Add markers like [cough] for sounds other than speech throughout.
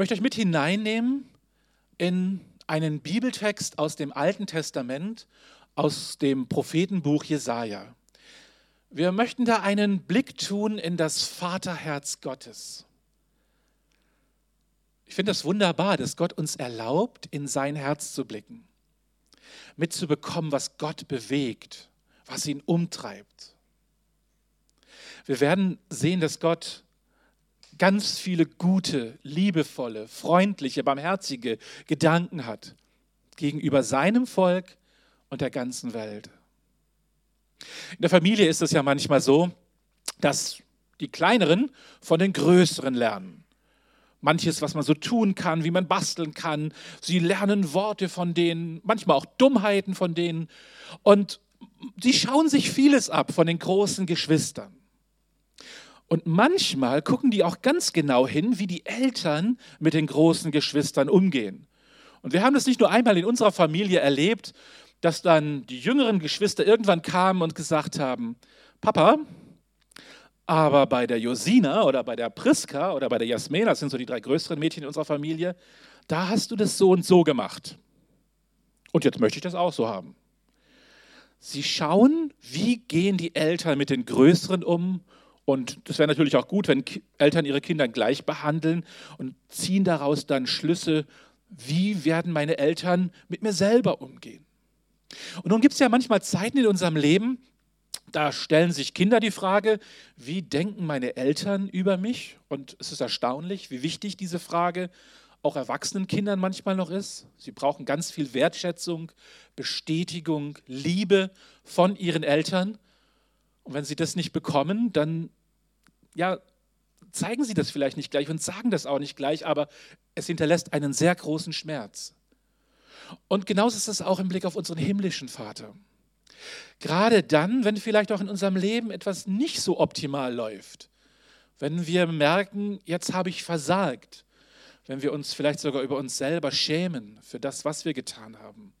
möchte euch mit hineinnehmen in einen Bibeltext aus dem Alten Testament, aus dem Prophetenbuch Jesaja. Wir möchten da einen Blick tun in das Vaterherz Gottes. Ich finde das wunderbar, dass Gott uns erlaubt, in sein Herz zu blicken, mitzubekommen, was Gott bewegt, was ihn umtreibt. Wir werden sehen, dass Gott ganz viele gute, liebevolle, freundliche, barmherzige Gedanken hat gegenüber seinem Volk und der ganzen Welt. In der Familie ist es ja manchmal so, dass die Kleineren von den Größeren lernen. Manches, was man so tun kann, wie man basteln kann. Sie lernen Worte von denen, manchmal auch Dummheiten von denen. Und sie schauen sich vieles ab von den großen Geschwistern. Und manchmal gucken die auch ganz genau hin, wie die Eltern mit den großen Geschwistern umgehen. Und wir haben das nicht nur einmal in unserer Familie erlebt, dass dann die jüngeren Geschwister irgendwann kamen und gesagt haben, Papa, aber bei der Josina oder bei der Priska oder bei der Jasmina, das sind so die drei größeren Mädchen in unserer Familie, da hast du das so und so gemacht. Und jetzt möchte ich das auch so haben. Sie schauen, wie gehen die Eltern mit den Größeren um und das wäre natürlich auch gut, wenn Eltern ihre Kinder gleich behandeln und ziehen daraus dann Schlüsse, wie werden meine Eltern mit mir selber umgehen. Und nun gibt es ja manchmal Zeiten in unserem Leben, da stellen sich Kinder die Frage, wie denken meine Eltern über mich? Und es ist erstaunlich, wie wichtig diese Frage auch erwachsenen Kindern manchmal noch ist. Sie brauchen ganz viel Wertschätzung, Bestätigung, Liebe von ihren Eltern. Und wenn sie das nicht bekommen, dann ja, zeigen sie das vielleicht nicht gleich und sagen das auch nicht gleich, aber es hinterlässt einen sehr großen Schmerz. Und genauso ist es auch im Blick auf unseren himmlischen Vater. Gerade dann, wenn vielleicht auch in unserem Leben etwas nicht so optimal läuft, wenn wir merken, jetzt habe ich versagt, wenn wir uns vielleicht sogar über uns selber schämen für das, was wir getan haben,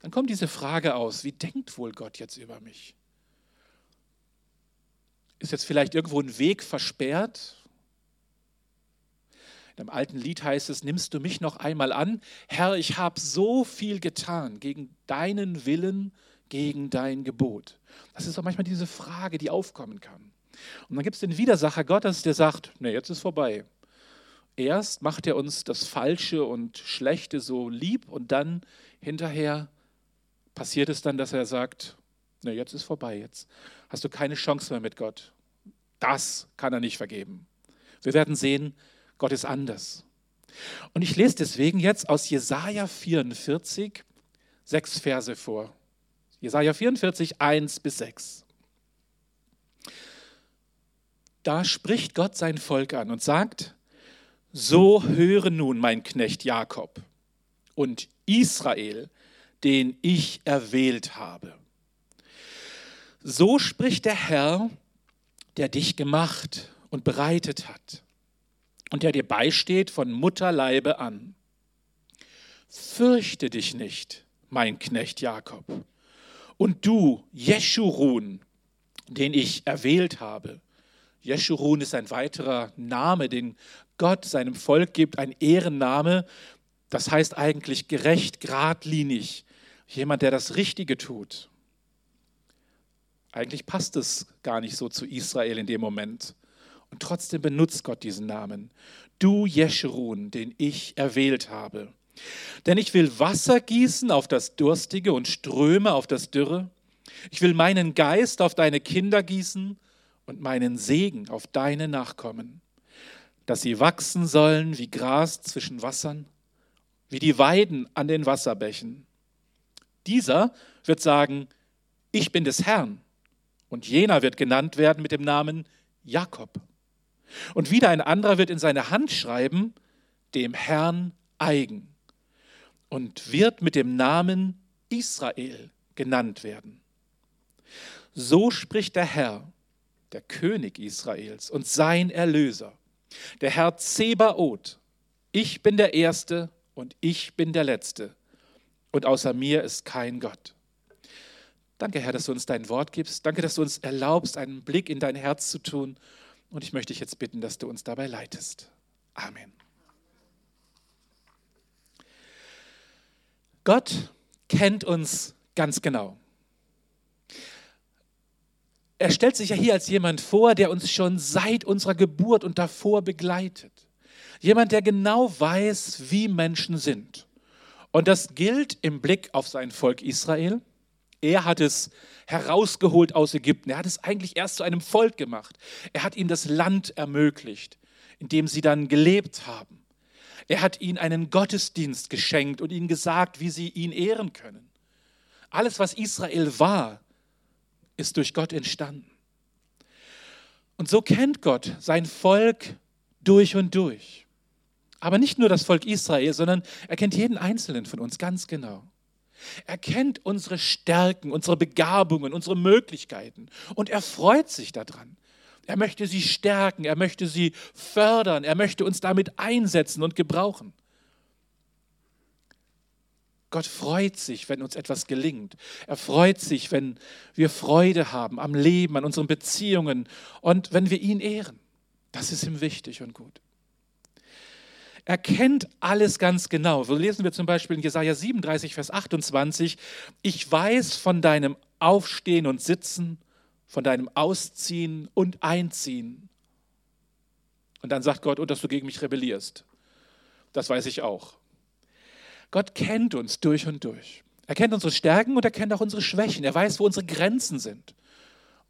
dann kommt diese Frage aus, wie denkt wohl Gott jetzt über mich? Ist jetzt vielleicht irgendwo ein Weg versperrt? In einem alten Lied heißt es, nimmst du mich noch einmal an? Herr, ich habe so viel getan gegen deinen Willen, gegen dein Gebot. Das ist auch manchmal diese Frage, die aufkommen kann. Und dann gibt es den Widersacher Gottes, der sagt, nee, jetzt ist vorbei. Erst macht er uns das Falsche und Schlechte so lieb und dann hinterher passiert es dann, dass er sagt, nee, jetzt ist vorbei, jetzt hast du keine Chance mehr mit Gott. Das kann er nicht vergeben. Wir werden sehen, Gott ist anders. Und ich lese deswegen jetzt aus Jesaja 44 sechs Verse vor. Jesaja 44, 1 bis 6. Da spricht Gott sein Volk an und sagt: So höre nun mein Knecht Jakob und Israel, den ich erwählt habe. So spricht der Herr, der dich gemacht und bereitet hat und der dir beisteht von Mutterleibe an. Fürchte dich nicht, mein Knecht Jakob. Und du, Jeschurun, den ich erwählt habe. Jeschurun ist ein weiterer Name, den Gott seinem Volk gibt, ein Ehrenname. Das heißt eigentlich gerecht, geradlinig. Jemand, der das Richtige tut. Eigentlich passt es gar nicht so zu Israel in dem Moment. Und trotzdem benutzt Gott diesen Namen. Du Jeschurun, den ich erwählt habe. Denn ich will Wasser gießen auf das Durstige und Ströme auf das Dürre. Ich will meinen Geist auf deine Kinder gießen und meinen Segen auf deine Nachkommen, dass sie wachsen sollen wie Gras zwischen Wassern, wie die Weiden an den Wasserbächen. Dieser wird sagen, ich bin des Herrn und jener wird genannt werden mit dem Namen Jakob. Und wieder ein anderer wird in seine Hand schreiben, dem Herrn eigen. Und wird mit dem Namen Israel genannt werden. So spricht der Herr, der König Israels und sein Erlöser, der Herr Zebaoth. Ich bin der Erste und ich bin der Letzte. Und außer mir ist kein Gott. Danke, Herr, dass du uns dein Wort gibst. Danke, dass du uns erlaubst, einen Blick in dein Herz zu tun. Und ich möchte dich jetzt bitten, dass du uns dabei leitest. Amen. Gott kennt uns ganz genau. Er stellt sich ja hier als jemand vor, der uns schon seit unserer Geburt und davor begleitet. Jemand, der genau weiß, wie Menschen sind. Und das gilt im Blick auf sein Volk Israel er hat es herausgeholt aus Ägypten. Er hat es eigentlich erst zu einem Volk gemacht. Er hat ihnen das Land ermöglicht, in dem sie dann gelebt haben. Er hat ihnen einen Gottesdienst geschenkt und ihnen gesagt, wie sie ihn ehren können. Alles, was Israel war, ist durch Gott entstanden. Und so kennt Gott sein Volk durch und durch. Aber nicht nur das Volk Israel, sondern er kennt jeden Einzelnen von uns ganz genau. Er kennt unsere Stärken, unsere Begabungen, unsere Möglichkeiten und er freut sich daran. Er möchte sie stärken, er möchte sie fördern, er möchte uns damit einsetzen und gebrauchen. Gott freut sich, wenn uns etwas gelingt. Er freut sich, wenn wir Freude haben am Leben, an unseren Beziehungen und wenn wir ihn ehren. Das ist ihm wichtig und gut. Er kennt alles ganz genau. So lesen wir zum Beispiel in Jesaja 37, Vers 28. Ich weiß von deinem Aufstehen und Sitzen, von deinem Ausziehen und Einziehen. Und dann sagt Gott, und dass du gegen mich rebellierst. Das weiß ich auch. Gott kennt uns durch und durch. Er kennt unsere Stärken und er kennt auch unsere Schwächen. Er weiß, wo unsere Grenzen sind.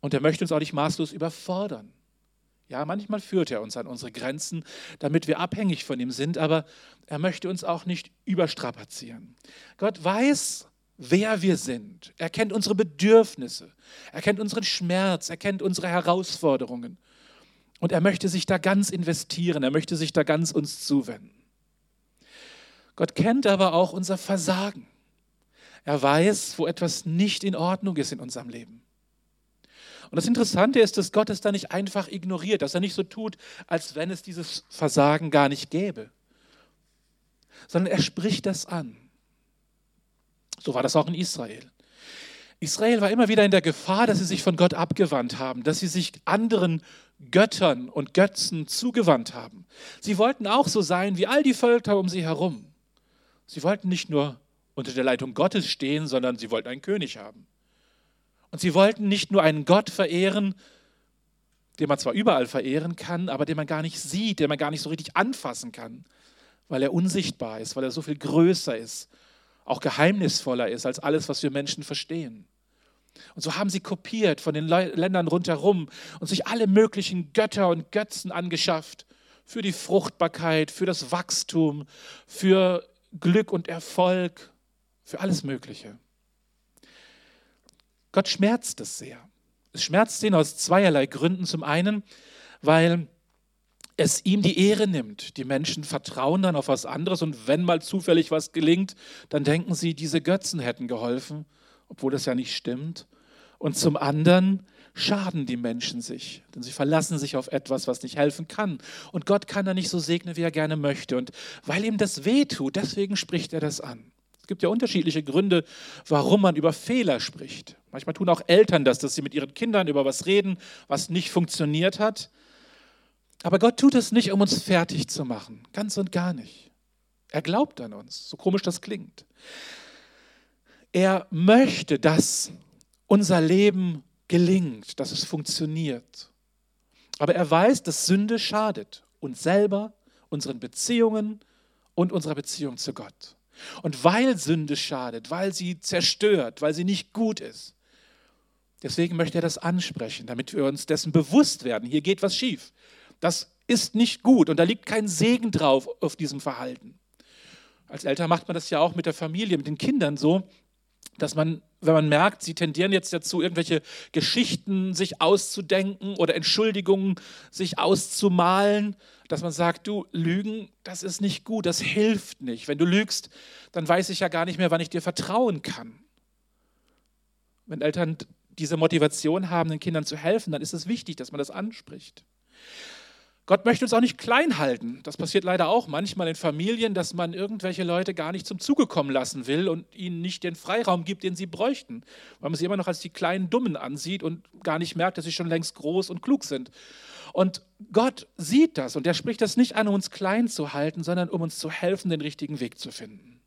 Und er möchte uns auch nicht maßlos überfordern. Ja, manchmal führt er uns an unsere Grenzen, damit wir abhängig von ihm sind, aber er möchte uns auch nicht überstrapazieren. Gott weiß, wer wir sind. Er kennt unsere Bedürfnisse. Er kennt unseren Schmerz. Er kennt unsere Herausforderungen. Und er möchte sich da ganz investieren. Er möchte sich da ganz uns zuwenden. Gott kennt aber auch unser Versagen. Er weiß, wo etwas nicht in Ordnung ist in unserem Leben. Und das Interessante ist, dass Gott es da nicht einfach ignoriert, dass er nicht so tut, als wenn es dieses Versagen gar nicht gäbe, sondern er spricht das an. So war das auch in Israel. Israel war immer wieder in der Gefahr, dass sie sich von Gott abgewandt haben, dass sie sich anderen Göttern und Götzen zugewandt haben. Sie wollten auch so sein wie all die Völker um sie herum. Sie wollten nicht nur unter der Leitung Gottes stehen, sondern sie wollten einen König haben. Und sie wollten nicht nur einen Gott verehren, den man zwar überall verehren kann, aber den man gar nicht sieht, den man gar nicht so richtig anfassen kann, weil er unsichtbar ist, weil er so viel größer ist, auch geheimnisvoller ist als alles, was wir Menschen verstehen. Und so haben sie kopiert von den Ländern rundherum und sich alle möglichen Götter und Götzen angeschafft für die Fruchtbarkeit, für das Wachstum, für Glück und Erfolg, für alles Mögliche. Gott schmerzt es sehr. Es schmerzt ihn aus zweierlei Gründen. Zum einen, weil es ihm die Ehre nimmt. Die Menschen vertrauen dann auf was anderes und wenn mal zufällig was gelingt, dann denken sie, diese Götzen hätten geholfen, obwohl das ja nicht stimmt. Und zum anderen schaden die Menschen sich, denn sie verlassen sich auf etwas, was nicht helfen kann. Und Gott kann da nicht so segnen, wie er gerne möchte. Und weil ihm das weh tut, deswegen spricht er das an. Es gibt ja unterschiedliche Gründe, warum man über Fehler spricht. Manchmal tun auch Eltern das, dass sie mit ihren Kindern über was reden, was nicht funktioniert hat. Aber Gott tut es nicht, um uns fertig zu machen, ganz und gar nicht. Er glaubt an uns, so komisch das klingt. Er möchte, dass unser Leben gelingt, dass es funktioniert. Aber er weiß, dass Sünde schadet uns selber, unseren Beziehungen und unserer Beziehung zu Gott. Und weil Sünde schadet, weil sie zerstört, weil sie nicht gut ist, deswegen möchte er das ansprechen, damit wir uns dessen bewusst werden. Hier geht was schief. Das ist nicht gut und da liegt kein Segen drauf auf diesem Verhalten. Als Eltern macht man das ja auch mit der Familie, mit den Kindern so, dass man, wenn man merkt, sie tendieren jetzt dazu, irgendwelche Geschichten sich auszudenken oder Entschuldigungen sich auszumalen, dass man sagt, du, Lügen, das ist nicht gut, das hilft nicht. Wenn du lügst, dann weiß ich ja gar nicht mehr, wann ich dir vertrauen kann. Wenn Eltern diese Motivation haben, den Kindern zu helfen, dann ist es wichtig, dass man das anspricht. Gott möchte uns auch nicht klein halten. Das passiert leider auch manchmal in Familien, dass man irgendwelche Leute gar nicht zum Zuge kommen lassen will und ihnen nicht den Freiraum gibt, den sie bräuchten, weil man sie immer noch als die kleinen Dummen ansieht und gar nicht merkt, dass sie schon längst groß und klug sind. Und Gott sieht das und er spricht das nicht an, um uns klein zu halten, sondern um uns zu helfen, den richtigen Weg zu finden.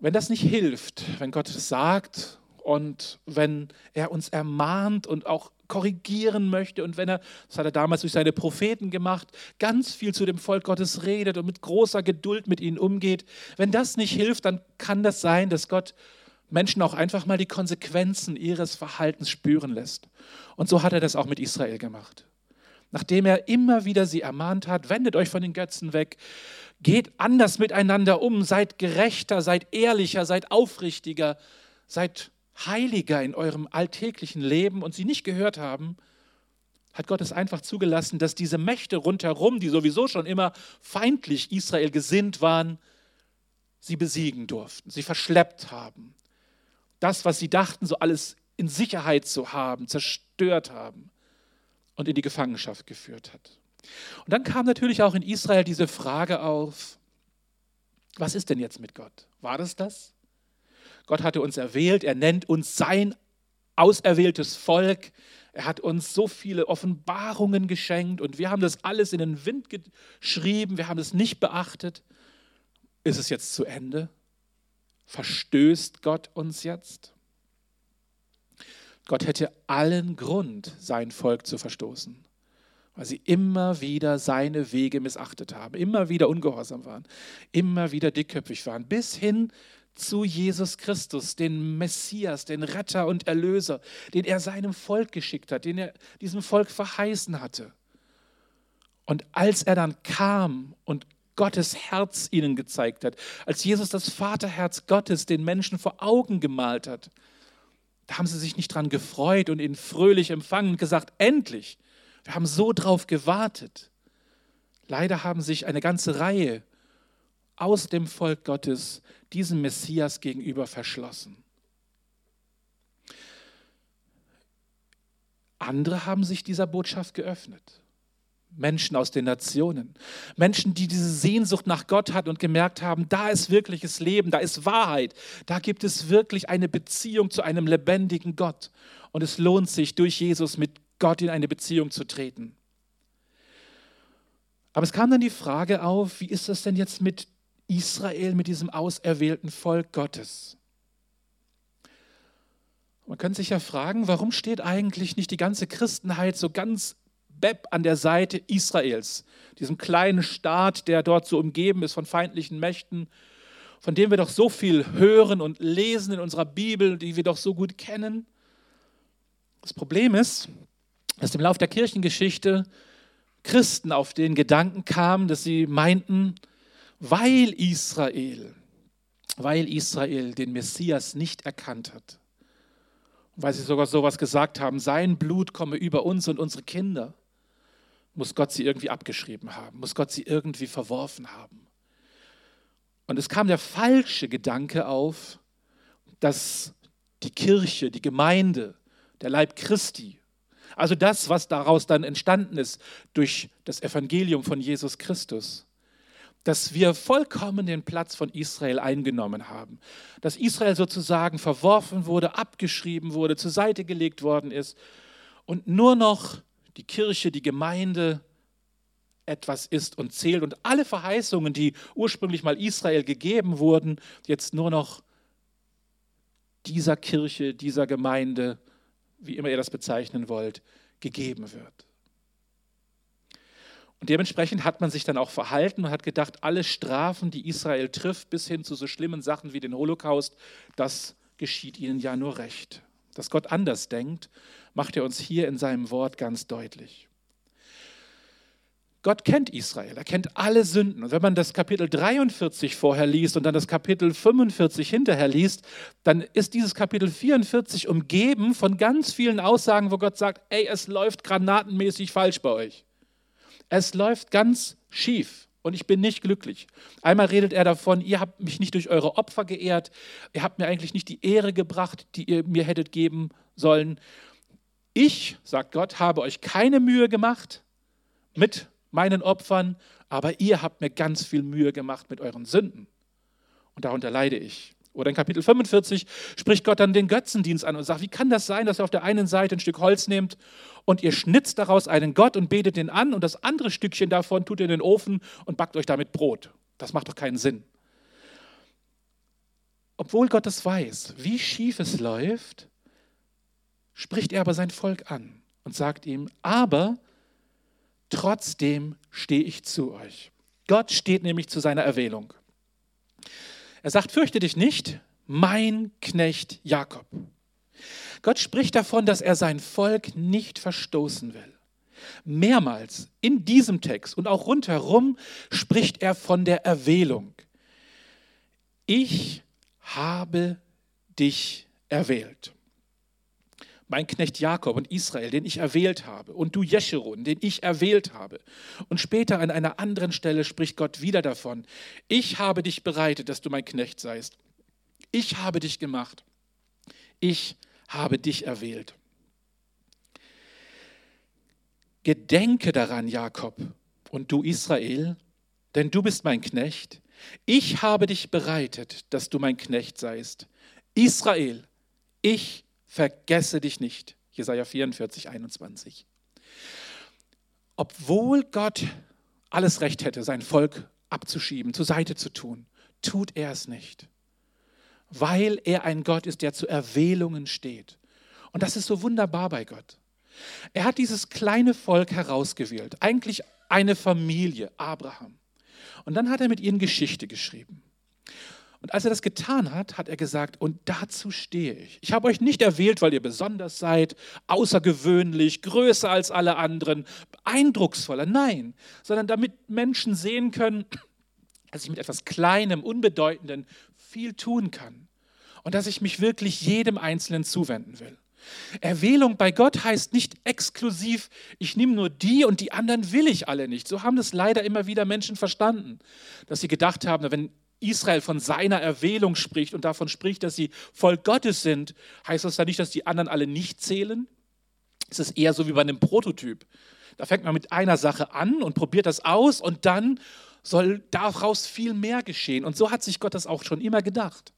Wenn das nicht hilft, wenn Gott es sagt und wenn er uns ermahnt und auch korrigieren möchte und wenn er, das hat er damals durch seine Propheten gemacht, ganz viel zu dem Volk Gottes redet und mit großer Geduld mit ihnen umgeht, wenn das nicht hilft, dann kann das sein, dass Gott Menschen auch einfach mal die Konsequenzen ihres Verhaltens spüren lässt. Und so hat er das auch mit Israel gemacht. Nachdem er immer wieder sie ermahnt hat, wendet euch von den Götzen weg, geht anders miteinander um, seid gerechter, seid ehrlicher, seid aufrichtiger, seid heiliger in eurem alltäglichen Leben und sie nicht gehört haben, hat Gott es einfach zugelassen, dass diese Mächte rundherum, die sowieso schon immer feindlich Israel gesinnt waren, sie besiegen durften, sie verschleppt haben. Das, was sie dachten, so alles in Sicherheit zu haben, zerstört haben und in die Gefangenschaft geführt hat. Und dann kam natürlich auch in Israel diese Frage auf, was ist denn jetzt mit Gott? War das das? Gott hatte uns erwählt, er nennt uns sein auserwähltes Volk. Er hat uns so viele Offenbarungen geschenkt und wir haben das alles in den Wind geschrieben, wir haben es nicht beachtet. Ist es jetzt zu Ende? Verstößt Gott uns jetzt? Gott hätte allen Grund, sein Volk zu verstoßen, weil sie immer wieder seine Wege missachtet haben, immer wieder ungehorsam waren, immer wieder dickköpfig waren, bis hin zu Jesus Christus, den Messias, den Retter und Erlöser, den er seinem Volk geschickt hat, den er diesem Volk verheißen hatte. Und als er dann kam und Gottes Herz ihnen gezeigt hat, als Jesus das Vaterherz Gottes den Menschen vor Augen gemalt hat, da haben sie sich nicht dran gefreut und ihn fröhlich empfangen und gesagt, endlich, wir haben so drauf gewartet. Leider haben sich eine ganze Reihe aus dem Volk Gottes diesem Messias gegenüber verschlossen. Andere haben sich dieser Botschaft geöffnet. Menschen aus den Nationen. Menschen, die diese Sehnsucht nach Gott hatten und gemerkt haben, da ist wirkliches Leben, da ist Wahrheit, da gibt es wirklich eine Beziehung zu einem lebendigen Gott. Und es lohnt sich, durch Jesus mit Gott in eine Beziehung zu treten. Aber es kam dann die Frage auf, wie ist das denn jetzt mit Israel, mit diesem auserwählten Volk Gottes. Man könnte sich ja fragen, warum steht eigentlich nicht die ganze Christenheit so ganz bepp an der Seite Israels, diesem kleinen Staat, der dort so umgeben ist von feindlichen Mächten, von dem wir doch so viel hören und lesen in unserer Bibel, die wir doch so gut kennen. Das Problem ist, dass im Lauf der Kirchengeschichte Christen auf den Gedanken kamen, dass sie meinten, weil Israel, weil Israel den Messias nicht erkannt hat. weil sie sogar sowas gesagt haben, sein Blut komme über uns und unsere Kinder, muss Gott sie irgendwie abgeschrieben haben, muss Gott sie irgendwie verworfen haben. Und es kam der falsche Gedanke auf, dass die Kirche, die Gemeinde, der Leib Christi, also das, was daraus dann entstanden ist durch das Evangelium von Jesus Christus, dass wir vollkommen den Platz von Israel eingenommen haben. Dass Israel sozusagen verworfen wurde, abgeschrieben wurde, zur Seite gelegt worden ist und nur noch die Kirche, die Gemeinde etwas ist und zählt und alle Verheißungen, die ursprünglich mal Israel gegeben wurden, jetzt nur noch dieser Kirche, dieser Gemeinde, wie immer ihr das bezeichnen wollt, gegeben wird. Und dementsprechend hat man sich dann auch verhalten und hat gedacht, alle Strafen, die Israel trifft, bis hin zu so schlimmen Sachen wie den Holocaust, das geschieht ihnen ja nur recht. Dass Gott anders denkt, macht er uns hier in seinem Wort ganz deutlich. Gott kennt Israel, er kennt alle Sünden. Und wenn man das Kapitel 43 vorher liest und dann das Kapitel 45 hinterher liest, dann ist dieses Kapitel 44 umgeben von ganz vielen Aussagen, wo Gott sagt, ey, es läuft granatenmäßig falsch bei euch. Es läuft ganz schief und ich bin nicht glücklich. Einmal redet er davon, ihr habt mich nicht durch eure Opfer geehrt, ihr habt mir eigentlich nicht die Ehre gebracht, die ihr mir hättet geben sollen. Ich, sagt Gott, habe euch keine Mühe gemacht mit meinen Opfern, aber ihr habt mir ganz viel Mühe gemacht mit euren Sünden. Und darunter leide ich. Oder in Kapitel 45 spricht Gott dann den Götzendienst an und sagt, wie kann das sein, dass ihr auf der einen Seite ein Stück Holz nehmt und ihr schnitzt daraus einen Gott und betet den an und das andere Stückchen davon tut ihr in den Ofen und backt euch damit Brot. Das macht doch keinen Sinn. obwohl Gott es weiß, wie schief es läuft, spricht er aber sein Volk an und sagt ihm, aber trotzdem stehe ich zu euch. Gott steht nämlich zu seiner Erwählung. Er sagt, fürchte dich nicht, mein Knecht Jakob. Gott spricht davon, dass er sein Volk nicht verstoßen will. Mehrmals in diesem Text und auch rundherum spricht er von der Erwählung. Ich habe dich erwählt. Mein Knecht Jakob und Israel, den ich erwählt habe, und du Jeschurun, den ich erwählt habe. Und später an einer anderen Stelle spricht Gott wieder davon. Ich habe dich bereitet, dass du mein Knecht seist. Ich habe dich gemacht. Ich habe dich erwählt. Gedenke daran, Jakob, und du Israel, denn du bist mein Knecht. Ich habe dich bereitet, dass du mein Knecht seist. Israel, ich vergesse dich nicht. Jesaja 44, 21. Obwohl Gott alles Recht hätte, sein Volk abzuschieben, zur Seite zu tun, tut er es nicht. Weil er ein Gott ist, der zu Erwählungen steht. Und das ist so wunderbar bei Gott. Er hat dieses kleine Volk herausgewählt, eigentlich eine Familie, Abraham. Und dann hat er mit ihnen Geschichte geschrieben. Und als er das getan hat, hat er gesagt, und dazu stehe ich. Ich habe euch nicht erwählt, weil ihr besonders seid, außergewöhnlich, größer als alle anderen, eindrucksvoller. Nein, sondern damit Menschen sehen können, [clears throat] dass ich mit etwas Kleinem, Unbedeutenden viel tun kann. Und dass ich mich wirklich jedem Einzelnen zuwenden will. Erwählung bei Gott heißt nicht exklusiv, ich nehme nur die und die anderen will ich alle nicht. So haben das leider immer wieder Menschen verstanden, dass sie gedacht haben, wenn Israel von seiner Erwählung spricht und davon spricht, dass sie Volk Gottes sind, heißt das dann nicht, dass die anderen alle nicht zählen? Es ist eher so wie bei einem Prototyp. Da fängt man mit einer Sache an und probiert das aus und dann soll daraus viel mehr geschehen. Und so hat sich Gott das auch schon immer gedacht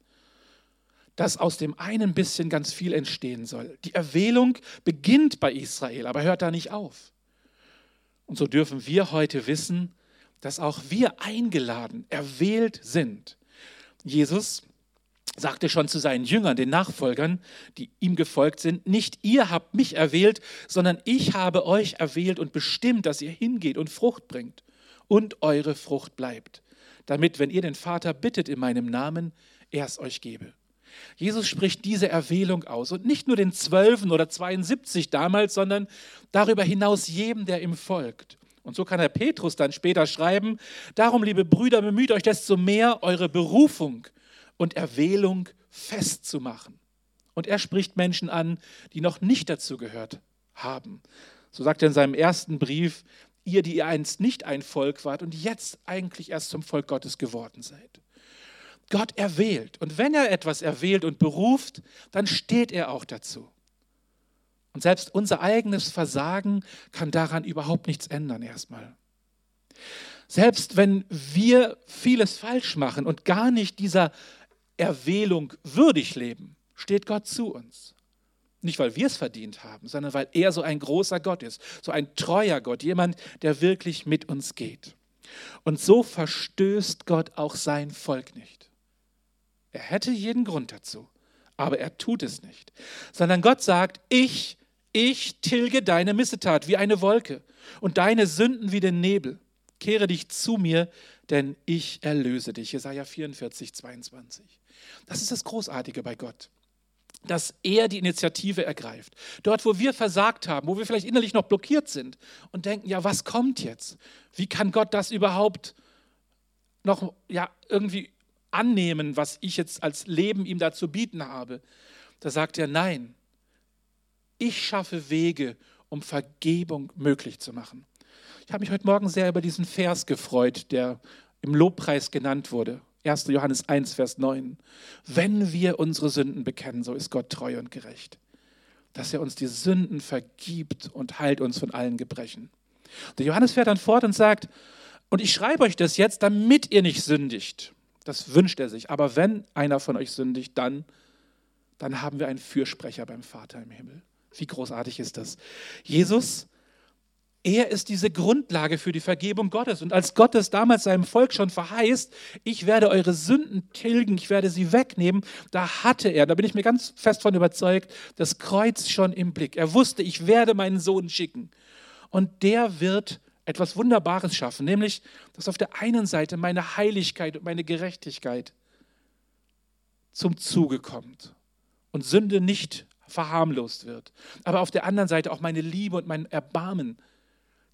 dass aus dem einen bisschen ganz viel entstehen soll. Die Erwählung beginnt bei Israel, aber hört da nicht auf. Und so dürfen wir heute wissen, dass auch wir eingeladen, erwählt sind. Jesus sagte schon zu seinen Jüngern, den Nachfolgern, die ihm gefolgt sind, nicht ihr habt mich erwählt, sondern ich habe euch erwählt und bestimmt, dass ihr hingeht und Frucht bringt und eure Frucht bleibt, damit, wenn ihr den Vater bittet in meinem Namen, er es euch gebe. Jesus spricht diese Erwählung aus und nicht nur den Zwölfen oder 72 damals, sondern darüber hinaus jedem, der ihm folgt. Und so kann der Petrus dann später schreiben, darum, liebe Brüder, bemüht euch desto mehr, eure Berufung und Erwählung festzumachen. Und er spricht Menschen an, die noch nicht dazu gehört haben. So sagt er in seinem ersten Brief, ihr, die ihr einst nicht ein Volk wart und jetzt eigentlich erst zum Volk Gottes geworden seid. Gott erwählt. Und wenn er etwas erwählt und beruft, dann steht er auch dazu. Und selbst unser eigenes Versagen kann daran überhaupt nichts ändern erstmal. Selbst wenn wir vieles falsch machen und gar nicht dieser Erwählung würdig leben, steht Gott zu uns. Nicht, weil wir es verdient haben, sondern weil er so ein großer Gott ist, so ein treuer Gott, jemand, der wirklich mit uns geht. Und so verstößt Gott auch sein Volk nicht. Er hätte jeden Grund dazu, aber er tut es nicht, sondern Gott sagt, ich, ich tilge deine Missetat wie eine Wolke und deine Sünden wie den Nebel. Kehre dich zu mir, denn ich erlöse dich. Jesaja 44, 22. Das ist das Großartige bei Gott dass er die Initiative ergreift. Dort, wo wir versagt haben, wo wir vielleicht innerlich noch blockiert sind und denken, ja, was kommt jetzt? Wie kann Gott das überhaupt noch ja, irgendwie annehmen, was ich jetzt als Leben ihm da zu bieten habe. Da sagt er, nein, ich schaffe Wege, um Vergebung möglich zu machen. Ich habe mich heute Morgen sehr über diesen Vers gefreut, der im Lobpreis genannt wurde. 1. Johannes 1, Vers 9. Wenn wir unsere Sünden bekennen, so ist Gott treu und gerecht, dass er uns die Sünden vergibt und heilt uns von allen Gebrechen. Der Johannes fährt dann fort und sagt, und ich schreibe euch das jetzt, damit ihr nicht sündigt. Das wünscht er sich. Aber wenn einer von euch sündigt, dann, dann haben wir einen Fürsprecher beim Vater im Himmel. Wie großartig ist das? Jesus Er ist diese Grundlage für die Vergebung Gottes. Und als Gott es damals seinem Volk schon verheißt, ich werde eure Sünden tilgen, ich werde sie wegnehmen, da hatte er, da bin ich mir ganz fest von überzeugt, das Kreuz schon im Blick. Er wusste, ich werde meinen Sohn schicken. Und der wird etwas Wunderbares schaffen, nämlich, dass auf der einen Seite meine Heiligkeit und meine Gerechtigkeit zum Zuge kommt und Sünde nicht verharmlost wird, aber auf der anderen Seite auch meine Liebe und mein Erbarmen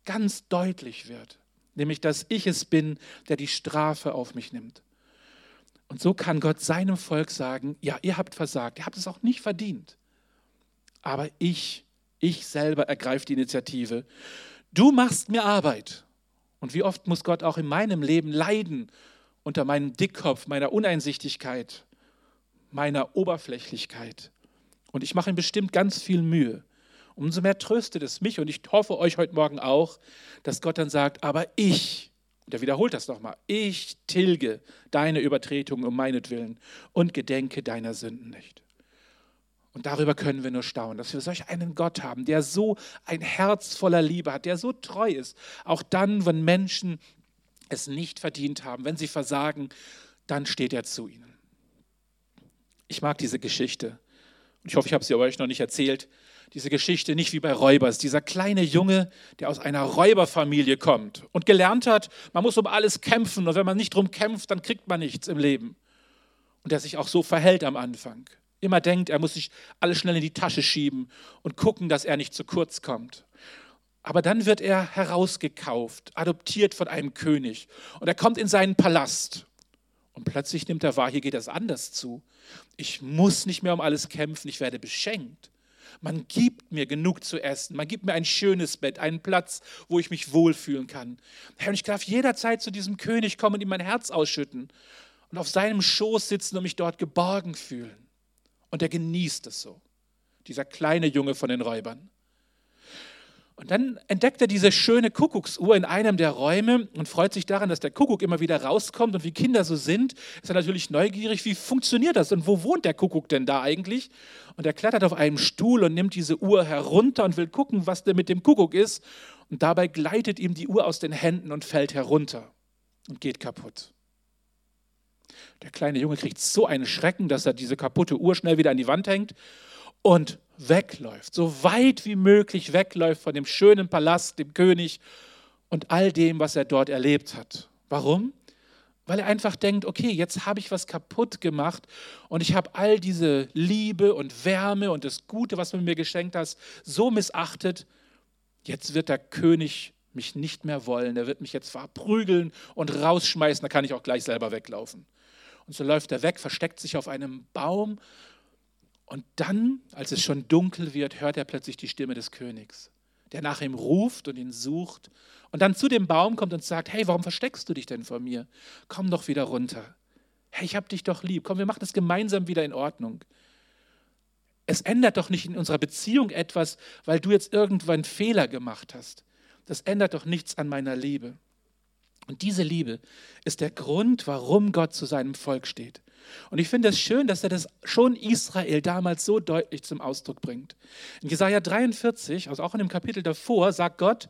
ganz deutlich wird, nämlich dass ich es bin, der die Strafe auf mich nimmt. Und so kann Gott seinem Volk sagen, ja, ihr habt versagt, ihr habt es auch nicht verdient, aber ich, ich selber ergreife die Initiative. Du machst mir Arbeit. Und wie oft muss Gott auch in meinem Leben leiden unter meinem Dickkopf, meiner Uneinsichtigkeit, meiner Oberflächlichkeit. Und ich mache ihm bestimmt ganz viel Mühe. Umso mehr tröstet es mich und ich hoffe euch heute Morgen auch, dass Gott dann sagt, aber ich, und er wiederholt das nochmal, ich tilge deine Übertretungen um meinetwillen und gedenke deiner Sünden nicht. Und darüber können wir nur staunen, dass wir solch einen Gott haben, der so ein Herz voller Liebe hat, der so treu ist, auch dann, wenn Menschen es nicht verdient haben, wenn sie versagen, dann steht er zu ihnen. Ich mag diese Geschichte. Ich hoffe, ich habe sie euch noch nicht erzählt diese Geschichte nicht wie bei Räubers. Dieser kleine Junge, der aus einer Räuberfamilie kommt und gelernt hat, man muss um alles kämpfen und wenn man nicht drum kämpft, dann kriegt man nichts im Leben. Und der sich auch so verhält am Anfang. Immer denkt, er muss sich alles schnell in die Tasche schieben und gucken, dass er nicht zu kurz kommt. Aber dann wird er herausgekauft, adoptiert von einem König. Und er kommt in seinen Palast. Und plötzlich nimmt er wahr, hier geht es anders zu. Ich muss nicht mehr um alles kämpfen, ich werde beschenkt. Man gibt mir genug zu essen. Man gibt mir ein schönes Bett, einen Platz, wo ich mich wohlfühlen kann. Herr, und ich darf jederzeit zu diesem König kommen und ihm mein Herz ausschütten und auf seinem Schoß sitzen und mich dort geborgen fühlen. Und er genießt es so, dieser kleine Junge von den Räubern. Und dann entdeckt er diese schöne Kuckucksuhr in einem der Räume und freut sich daran, dass der Kuckuck immer wieder rauskommt. Und wie Kinder so sind, ist er natürlich neugierig, wie funktioniert das und wo wohnt der Kuckuck denn da eigentlich? Und er klettert auf einem Stuhl und nimmt diese Uhr herunter und will gucken, was denn mit dem Kuckuck ist. Und dabei gleitet ihm die Uhr aus den Händen und fällt herunter und geht kaputt. Der kleine Junge kriegt so einen Schrecken, dass er diese kaputte Uhr schnell wieder an die Wand hängt und wegläuft, so weit wie möglich wegläuft von dem schönen Palast, dem König und all dem, was er dort erlebt hat. Warum? Weil er einfach denkt, okay, jetzt habe ich was kaputt gemacht und ich habe all diese Liebe und Wärme und das Gute, was du mir geschenkt hast, so missachtet. Jetzt wird der König mich nicht mehr wollen, er wird mich jetzt verprügeln und rausschmeißen, da kann ich auch gleich selber weglaufen. Und so läuft er weg, versteckt sich auf einem Baum und dann, als es schon dunkel wird, hört er plötzlich die Stimme des Königs, der nach ihm ruft und ihn sucht und dann zu dem Baum kommt und sagt, hey, warum versteckst du dich denn vor mir? Komm doch wieder runter. Hey, ich hab dich doch lieb. Komm, wir machen das gemeinsam wieder in Ordnung. Es ändert doch nicht in unserer Beziehung etwas, weil du jetzt irgendwann Fehler gemacht hast. Das ändert doch nichts an meiner Liebe. Und diese Liebe ist der Grund, warum Gott zu seinem Volk steht. Und ich finde es schön, dass er das schon Israel damals so deutlich zum Ausdruck bringt. In Jesaja 43, also auch in dem Kapitel davor, sagt Gott: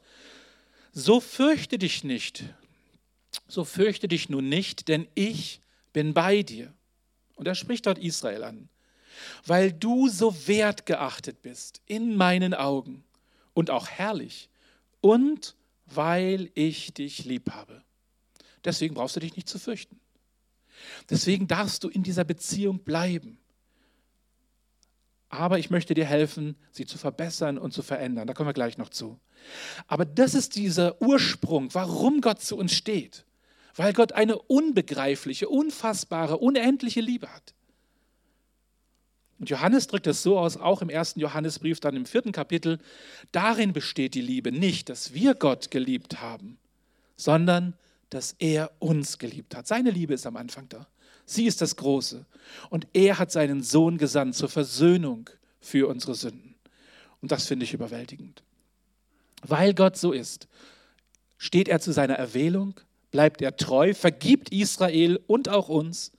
So fürchte dich nicht, so fürchte dich nun nicht, denn ich bin bei dir. Und er spricht dort Israel an. Weil du so wertgeachtet bist in meinen Augen und auch herrlich und weil ich dich lieb habe. Deswegen brauchst du dich nicht zu fürchten. Deswegen darfst du in dieser Beziehung bleiben. Aber ich möchte dir helfen, sie zu verbessern und zu verändern. Da kommen wir gleich noch zu. Aber das ist dieser Ursprung, warum Gott zu uns steht. Weil Gott eine unbegreifliche, unfassbare, unendliche Liebe hat. Und Johannes drückt es so aus, auch im ersten Johannesbrief, dann im vierten Kapitel, darin besteht die Liebe nicht, dass wir Gott geliebt haben, sondern dass er uns geliebt hat. Seine Liebe ist am Anfang da. Sie ist das Große. Und er hat seinen Sohn gesandt zur Versöhnung für unsere Sünden. Und das finde ich überwältigend. Weil Gott so ist, steht er zu seiner Erwählung, bleibt er treu, vergibt Israel und auch uns.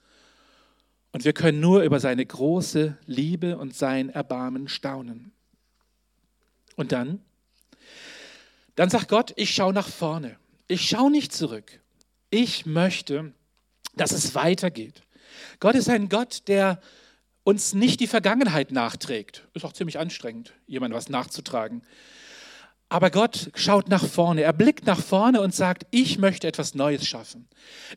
Und wir können nur über seine große Liebe und sein Erbarmen staunen. Und dann Dann sagt Gott, ich schaue nach vorne. Ich schaue nicht zurück. Ich möchte, dass es weitergeht. Gott ist ein Gott, der uns nicht die Vergangenheit nachträgt. Ist auch ziemlich anstrengend, jemandem was nachzutragen. Aber Gott schaut nach vorne. Er blickt nach vorne und sagt, ich möchte etwas Neues schaffen.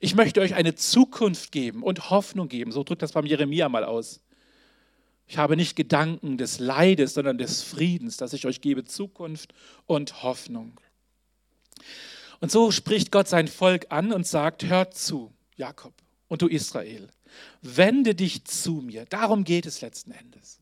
Ich möchte euch eine Zukunft geben und Hoffnung geben. So drückt das beim Jeremia mal aus. Ich habe nicht Gedanken des Leides, sondern des Friedens, dass ich euch gebe Zukunft und Hoffnung. Und so spricht Gott sein Volk an und sagt, hört zu, Jakob und du Israel, wende dich zu mir. Darum geht es letzten Endes.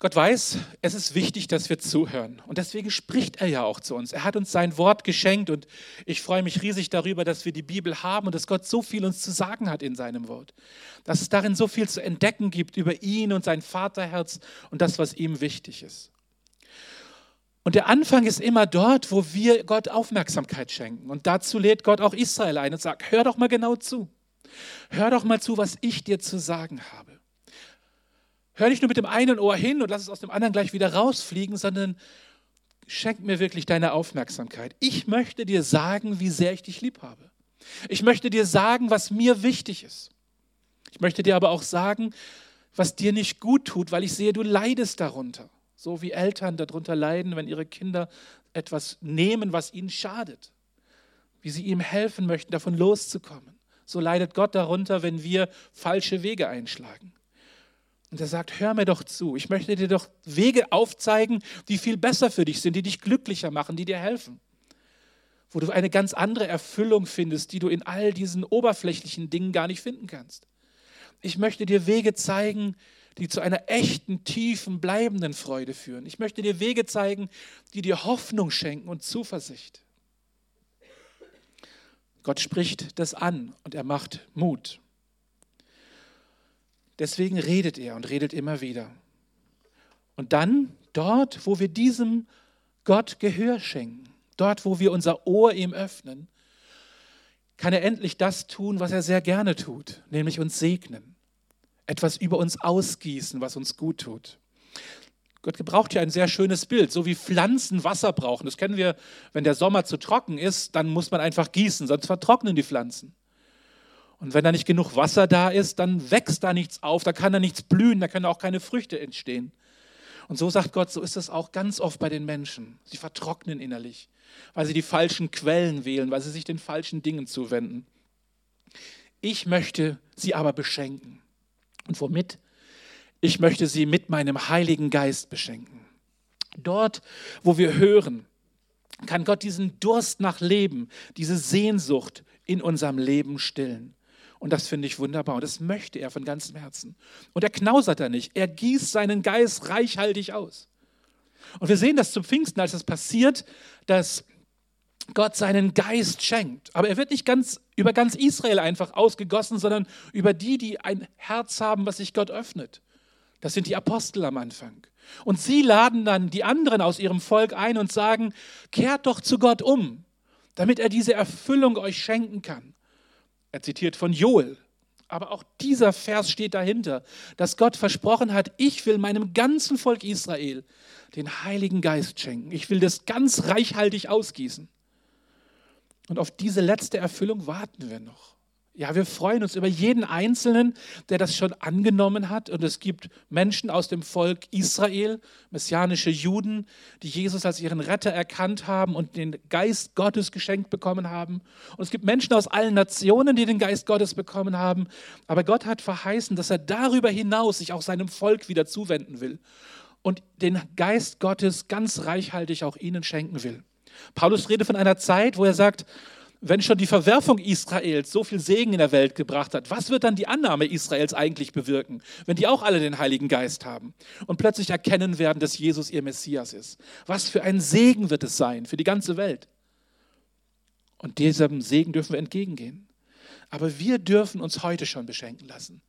Gott weiß, es ist wichtig, dass wir zuhören. Und deswegen spricht er ja auch zu uns. Er hat uns sein Wort geschenkt und ich freue mich riesig darüber, dass wir die Bibel haben und dass Gott so viel uns zu sagen hat in seinem Wort. Dass es darin so viel zu entdecken gibt über ihn und sein Vaterherz und das, was ihm wichtig ist. Und der Anfang ist immer dort, wo wir Gott Aufmerksamkeit schenken. Und dazu lädt Gott auch Israel ein und sagt, hör doch mal genau zu. Hör doch mal zu, was ich dir zu sagen habe. Hör nicht nur mit dem einen Ohr hin und lass es aus dem anderen gleich wieder rausfliegen, sondern schenk mir wirklich deine Aufmerksamkeit. Ich möchte dir sagen, wie sehr ich dich lieb habe. Ich möchte dir sagen, was mir wichtig ist. Ich möchte dir aber auch sagen, was dir nicht gut tut, weil ich sehe, du leidest darunter. So wie Eltern darunter leiden, wenn ihre Kinder etwas nehmen, was ihnen schadet. Wie sie ihm helfen möchten, davon loszukommen. So leidet Gott darunter, wenn wir falsche Wege einschlagen. Und er sagt, hör mir doch zu, ich möchte dir doch Wege aufzeigen, die viel besser für dich sind, die dich glücklicher machen, die dir helfen. Wo du eine ganz andere Erfüllung findest, die du in all diesen oberflächlichen Dingen gar nicht finden kannst. Ich möchte dir Wege zeigen, die zu einer echten, tiefen, bleibenden Freude führen. Ich möchte dir Wege zeigen, die dir Hoffnung schenken und Zuversicht. Gott spricht das an und er macht Mut. Deswegen redet er und redet immer wieder. Und dann dort, wo wir diesem Gott Gehör schenken, dort, wo wir unser Ohr ihm öffnen, kann er endlich das tun, was er sehr gerne tut, nämlich uns segnen, etwas über uns ausgießen, was uns gut tut. Gott gebraucht hier ein sehr schönes Bild, so wie Pflanzen Wasser brauchen. Das kennen wir, wenn der Sommer zu trocken ist, dann muss man einfach gießen, sonst vertrocknen die Pflanzen. Und wenn da nicht genug Wasser da ist, dann wächst da nichts auf, da kann da nichts blühen, da können auch keine Früchte entstehen. Und so sagt Gott, so ist es auch ganz oft bei den Menschen. Sie vertrocknen innerlich, weil sie die falschen Quellen wählen, weil sie sich den falschen Dingen zuwenden. Ich möchte sie aber beschenken. Und womit? Ich möchte sie mit meinem Heiligen Geist beschenken. Dort, wo wir hören, kann Gott diesen Durst nach Leben, diese Sehnsucht in unserem Leben stillen. Und das finde ich wunderbar. Und das möchte er von ganzem Herzen. Und er knausert da nicht. Er gießt seinen Geist reichhaltig aus. Und wir sehen das zum Pfingsten, als es passiert, dass Gott seinen Geist schenkt. Aber er wird nicht ganz über ganz Israel einfach ausgegossen, sondern über die, die ein Herz haben, was sich Gott öffnet. Das sind die Apostel am Anfang. Und sie laden dann die anderen aus ihrem Volk ein und sagen, kehrt doch zu Gott um, damit er diese Erfüllung euch schenken kann. Er zitiert von Joel. Aber auch dieser Vers steht dahinter, dass Gott versprochen hat, ich will meinem ganzen Volk Israel den Heiligen Geist schenken. Ich will das ganz reichhaltig ausgießen. Und auf diese letzte Erfüllung warten wir noch. Ja, wir freuen uns über jeden Einzelnen, der das schon angenommen hat. Und es gibt Menschen aus dem Volk Israel, messianische Juden, die Jesus als ihren Retter erkannt haben und den Geist Gottes geschenkt bekommen haben. Und es gibt Menschen aus allen Nationen, die den Geist Gottes bekommen haben. Aber Gott hat verheißen, dass er darüber hinaus sich auch seinem Volk wieder zuwenden will und den Geist Gottes ganz reichhaltig auch ihnen schenken will. Paulus redet von einer Zeit, wo er sagt, wenn schon die Verwerfung Israels so viel Segen in der Welt gebracht hat, was wird dann die Annahme Israels eigentlich bewirken, wenn die auch alle den Heiligen Geist haben und plötzlich erkennen werden, dass Jesus ihr Messias ist? Was für ein Segen wird es sein für die ganze Welt? Und diesem Segen dürfen wir entgegengehen. Aber wir dürfen uns heute schon beschenken lassen.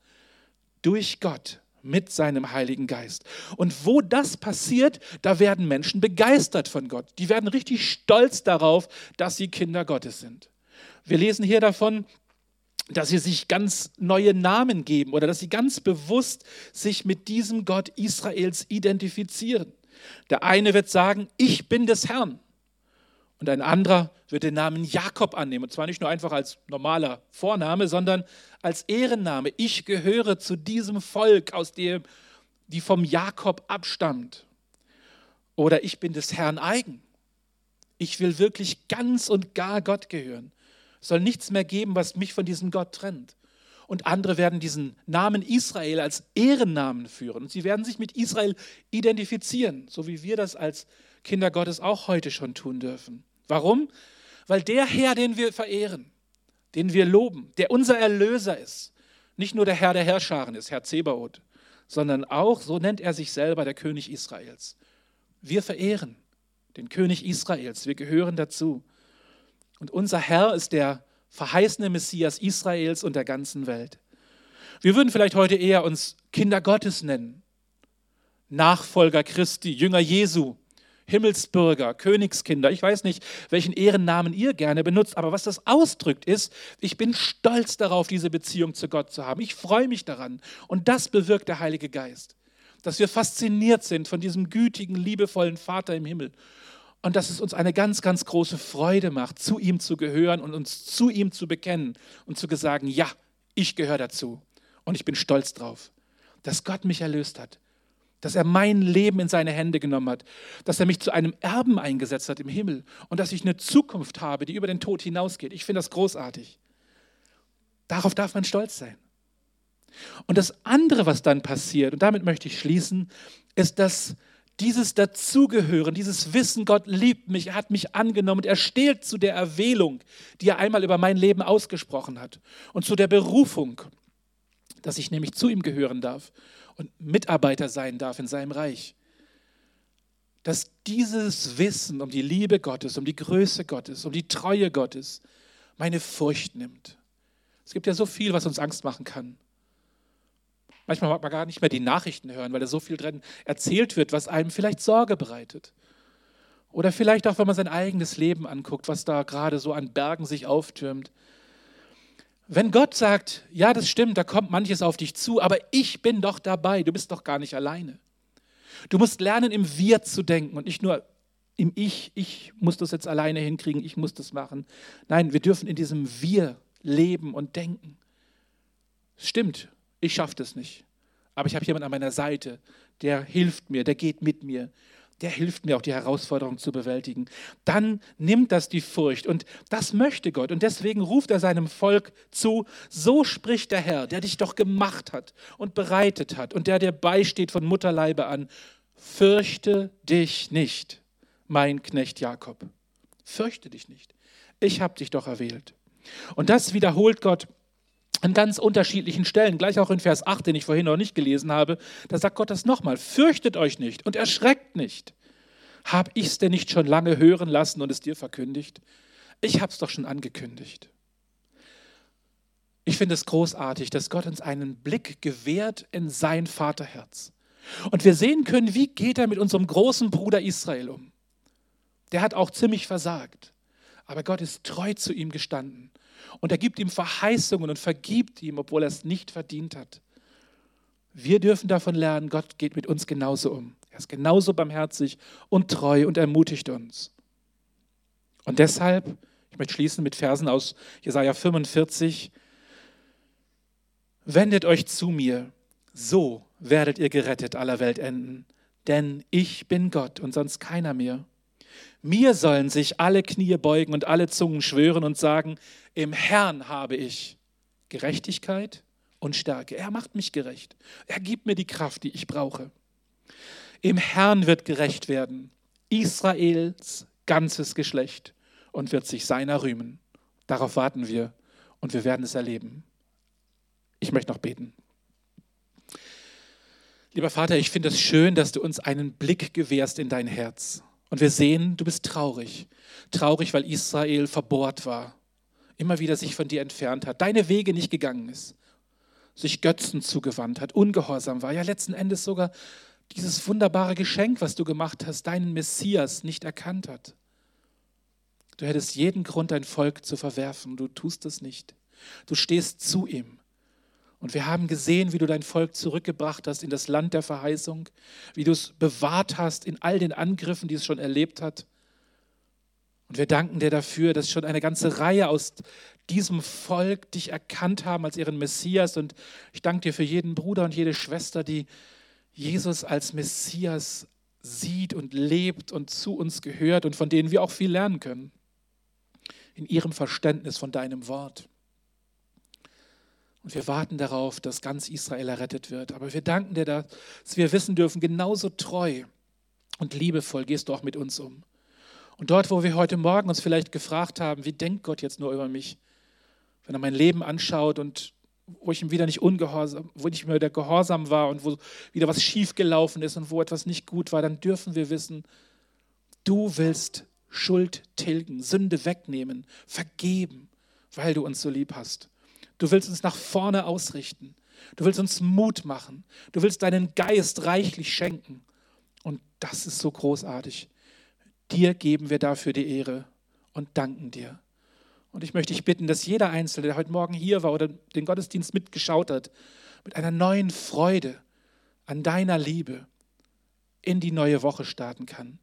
Durch Gott, mit seinem Heiligen Geist. Und wo das passiert, da werden Menschen begeistert von Gott. Die werden richtig stolz darauf, dass sie Kinder Gottes sind. Wir lesen hier davon, dass sie sich ganz neue Namen geben oder dass sie ganz bewusst sich mit diesem Gott Israels identifizieren. Der eine wird sagen, ich bin des Herrn. Und ein anderer wird den Namen Jakob annehmen. Und zwar nicht nur einfach als normaler Vorname, sondern als Ehrenname. Ich gehöre zu diesem Volk, aus dem, die vom Jakob abstammt. Oder ich bin des Herrn eigen. Ich will wirklich ganz und gar Gott gehören. Es soll nichts mehr geben, was mich von diesem Gott trennt. Und andere werden diesen Namen Israel als Ehrennamen führen. Und sie werden sich mit Israel identifizieren, so wie wir das als Kinder Gottes auch heute schon tun dürfen. Warum? Weil der Herr, den wir verehren, den wir loben, der unser Erlöser ist, nicht nur der Herr der Herrscharen ist, Herr Zebaoth, sondern auch, so nennt er sich selber, der König Israels. Wir verehren den König Israels, wir gehören dazu. Und unser Herr ist der verheißene Messias Israels und der ganzen Welt. Wir würden vielleicht heute eher uns Kinder Gottes nennen, Nachfolger Christi, Jünger Jesu, Himmelsbürger, Königskinder. Ich weiß nicht, welchen Ehrennamen ihr gerne benutzt, aber was das ausdrückt ist, ich bin stolz darauf, diese Beziehung zu Gott zu haben. Ich freue mich daran. Und das bewirkt der Heilige Geist, dass wir fasziniert sind von diesem gütigen, liebevollen Vater im Himmel. Und dass es uns eine ganz, ganz große Freude macht, zu ihm zu gehören und uns zu ihm zu bekennen und zu sagen, ja, ich gehöre dazu. Und ich bin stolz drauf, dass Gott mich erlöst hat dass er mein Leben in seine Hände genommen hat, dass er mich zu einem Erben eingesetzt hat im Himmel und dass ich eine Zukunft habe, die über den Tod hinausgeht. Ich finde das großartig. Darauf darf man stolz sein. Und das andere, was dann passiert, und damit möchte ich schließen, ist, dass dieses Dazugehören, dieses Wissen, Gott liebt mich, er hat mich angenommen und er steht zu der Erwählung, die er einmal über mein Leben ausgesprochen hat und zu der Berufung, dass ich nämlich zu ihm gehören darf und Mitarbeiter sein darf in seinem Reich. Dass dieses Wissen um die Liebe Gottes, um die Größe Gottes, um die Treue Gottes meine Furcht nimmt. Es gibt ja so viel, was uns Angst machen kann. Manchmal mag man gar nicht mehr die Nachrichten hören, weil da so viel drin erzählt wird, was einem vielleicht Sorge bereitet. Oder vielleicht auch, wenn man sein eigenes Leben anguckt, was da gerade so an Bergen sich auftürmt. Wenn Gott sagt, ja, das stimmt, da kommt manches auf dich zu, aber ich bin doch dabei, du bist doch gar nicht alleine. Du musst lernen, im Wir zu denken und nicht nur im Ich, ich muss das jetzt alleine hinkriegen, ich muss das machen. Nein, wir dürfen in diesem Wir leben und denken. Stimmt, ich schaffe das nicht. Aber ich habe jemanden an meiner Seite, der hilft mir, der geht mit mir, der hilft mir auch die Herausforderung zu bewältigen. Dann nimmt das die Furcht und das möchte Gott und deswegen ruft er seinem Volk zu, so spricht der Herr, der dich doch gemacht hat und bereitet hat und der dir beisteht von Mutterleibe an, fürchte dich nicht, mein Knecht Jakob. Fürchte dich nicht. Ich habe dich doch erwählt. Und das wiederholt Gott an ganz unterschiedlichen Stellen, gleich auch in Vers 8, den ich vorhin noch nicht gelesen habe, da sagt Gott das nochmal, fürchtet euch nicht und erschreckt nicht. Hab es denn nicht schon lange hören lassen und es dir verkündigt? Ich habe es doch schon angekündigt. Ich finde es großartig, dass Gott uns einen Blick gewährt in sein Vaterherz. Und wir sehen können, wie geht er mit unserem großen Bruder Israel um. Der hat auch ziemlich versagt. Aber Gott ist treu zu ihm gestanden. Und er gibt ihm Verheißungen und vergibt ihm, obwohl er es nicht verdient hat. Wir dürfen davon lernen, Gott geht mit uns genauso um. Er ist genauso barmherzig und treu und ermutigt uns. Und deshalb, ich möchte schließen mit Versen aus Jesaja 45, wendet euch zu mir, so werdet ihr gerettet aller Welt enden, denn ich bin Gott und sonst keiner mehr. Mir sollen sich alle Knie beugen und alle Zungen schwören und sagen, im Herrn habe ich Gerechtigkeit und Stärke. Er macht mich gerecht. Er gibt mir die Kraft, die ich brauche. Im Herrn wird gerecht werden, Israels ganzes Geschlecht und wird sich seiner rühmen. Darauf warten wir und wir werden es erleben. Ich möchte noch beten. Lieber Vater, ich finde es schön, dass du uns einen Blick gewährst in dein Herz. Und wir sehen, du bist traurig. Traurig, weil Israel verbohrt war, immer wieder sich von dir entfernt hat, deine Wege nicht gegangen ist, sich Götzen zugewandt hat, ungehorsam war, ja letzten Endes sogar dieses wunderbare Geschenk, was du gemacht hast, deinen Messias nicht erkannt hat. Du hättest jeden Grund, dein Volk zu verwerfen. Du tust es nicht. Du stehst zu ihm. Und wir haben gesehen, wie du dein Volk zurückgebracht hast in das Land der Verheißung, wie du es bewahrt hast in all den Angriffen, die es schon erlebt hat. Und wir danken dir dafür, dass schon eine ganze Reihe aus diesem Volk dich erkannt haben als ihren Messias. Und ich danke dir für jeden Bruder und jede Schwester, die Jesus als Messias sieht und lebt und zu uns gehört und von denen wir auch viel lernen können. In ihrem Verständnis von deinem Wort. Und wir warten darauf, dass ganz Israel errettet wird. Aber wir danken dir, dass wir wissen dürfen, genauso treu und liebevoll gehst du auch mit uns um. Und dort, wo wir heute Morgen uns vielleicht gefragt haben, wie denkt Gott jetzt nur über mich, wenn er mein Leben anschaut und wo ich ihm wieder nicht ungehorsam, wo ich mir wieder gehorsam war und wo wieder was schiefgelaufen ist und wo etwas nicht gut war, dann dürfen wir wissen, du willst Schuld tilgen, Sünde wegnehmen, vergeben, weil du uns so lieb hast. Du willst uns nach vorne ausrichten. Du willst uns Mut machen. Du willst deinen Geist reichlich schenken. Und das ist so großartig. Dir geben wir dafür die Ehre und danken dir. Und ich möchte dich bitten, dass jeder Einzelne, der heute Morgen hier war oder den Gottesdienst mitgeschaut hat, mit einer neuen Freude an deiner Liebe in die neue Woche starten kann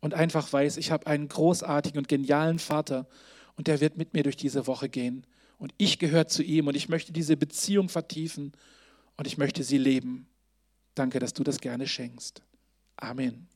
und einfach weiß, ich habe einen großartigen und genialen Vater und der wird mit mir durch diese Woche gehen. Und ich gehöre zu ihm und ich möchte diese Beziehung vertiefen und ich möchte sie leben. Danke, dass du das gerne schenkst. Amen.